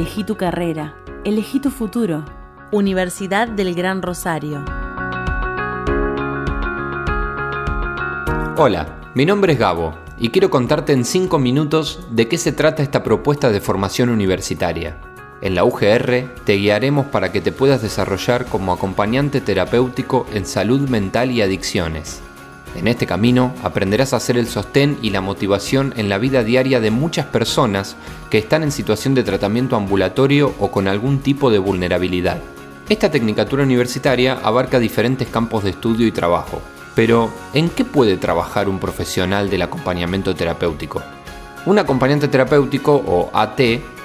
Elegí tu carrera, elegí tu futuro. Universidad del Gran Rosario. Hola, mi nombre es Gabo y quiero contarte en 5 minutos de qué se trata esta propuesta de formación universitaria. En la UGR te guiaremos para que te puedas desarrollar como acompañante terapéutico en salud mental y adicciones. En este camino aprenderás a hacer el sostén y la motivación en la vida diaria de muchas personas que están en situación de tratamiento ambulatorio o con algún tipo de vulnerabilidad. Esta tecnicatura universitaria abarca diferentes campos de estudio y trabajo, pero ¿en qué puede trabajar un profesional del acompañamiento terapéutico? Un acompañante terapéutico o AT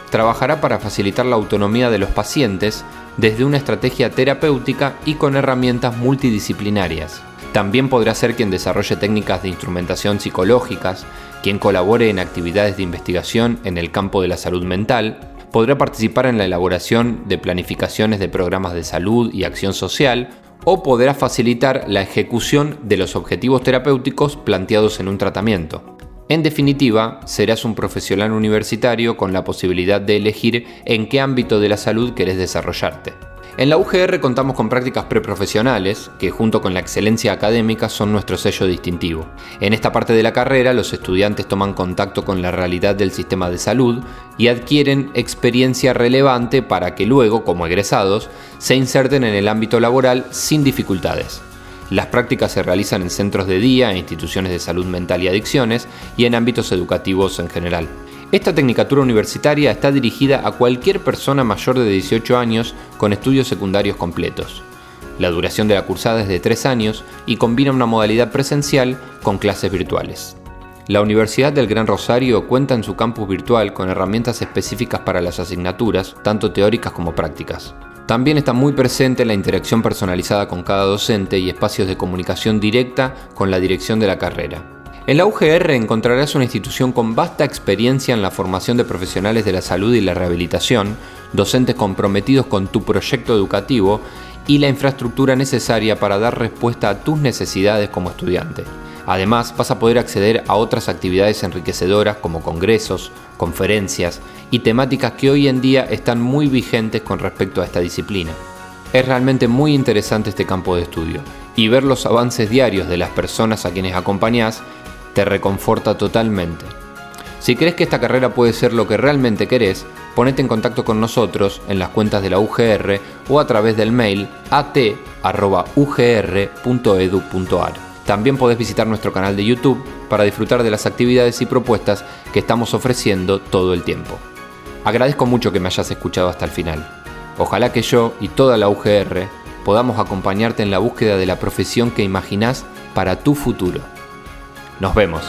trabajará para facilitar la autonomía de los pacientes desde una estrategia terapéutica y con herramientas multidisciplinarias. También podrá ser quien desarrolle técnicas de instrumentación psicológicas, quien colabore en actividades de investigación en el campo de la salud mental, podrá participar en la elaboración de planificaciones de programas de salud y acción social o podrá facilitar la ejecución de los objetivos terapéuticos planteados en un tratamiento. En definitiva, serás un profesional universitario con la posibilidad de elegir en qué ámbito de la salud querés desarrollarte. En la UGR contamos con prácticas preprofesionales, que junto con la excelencia académica son nuestro sello distintivo. En esta parte de la carrera, los estudiantes toman contacto con la realidad del sistema de salud y adquieren experiencia relevante para que luego, como egresados, se inserten en el ámbito laboral sin dificultades. Las prácticas se realizan en centros de día, en instituciones de salud mental y adicciones y en ámbitos educativos en general. Esta tecnicatura universitaria está dirigida a cualquier persona mayor de 18 años con estudios secundarios completos. La duración de la cursada es de 3 años y combina una modalidad presencial con clases virtuales. La Universidad del Gran Rosario cuenta en su campus virtual con herramientas específicas para las asignaturas, tanto teóricas como prácticas. También está muy presente la interacción personalizada con cada docente y espacios de comunicación directa con la dirección de la carrera. En la UGR encontrarás una institución con vasta experiencia en la formación de profesionales de la salud y la rehabilitación, docentes comprometidos con tu proyecto educativo y la infraestructura necesaria para dar respuesta a tus necesidades como estudiante. Además, vas a poder acceder a otras actividades enriquecedoras como congresos, conferencias y temáticas que hoy en día están muy vigentes con respecto a esta disciplina. Es realmente muy interesante este campo de estudio y ver los avances diarios de las personas a quienes acompañás te reconforta totalmente. Si crees que esta carrera puede ser lo que realmente querés, ponete en contacto con nosotros en las cuentas de la UGR o a través del mail at.ugr.edu.ar. También podés visitar nuestro canal de YouTube para disfrutar de las actividades y propuestas que estamos ofreciendo todo el tiempo. Agradezco mucho que me hayas escuchado hasta el final. Ojalá que yo y toda la UGR podamos acompañarte en la búsqueda de la profesión que imaginás para tu futuro. Nos vemos.